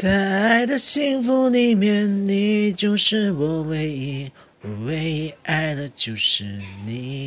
在爱的幸福里面你就是我唯一我唯一爱的就是你。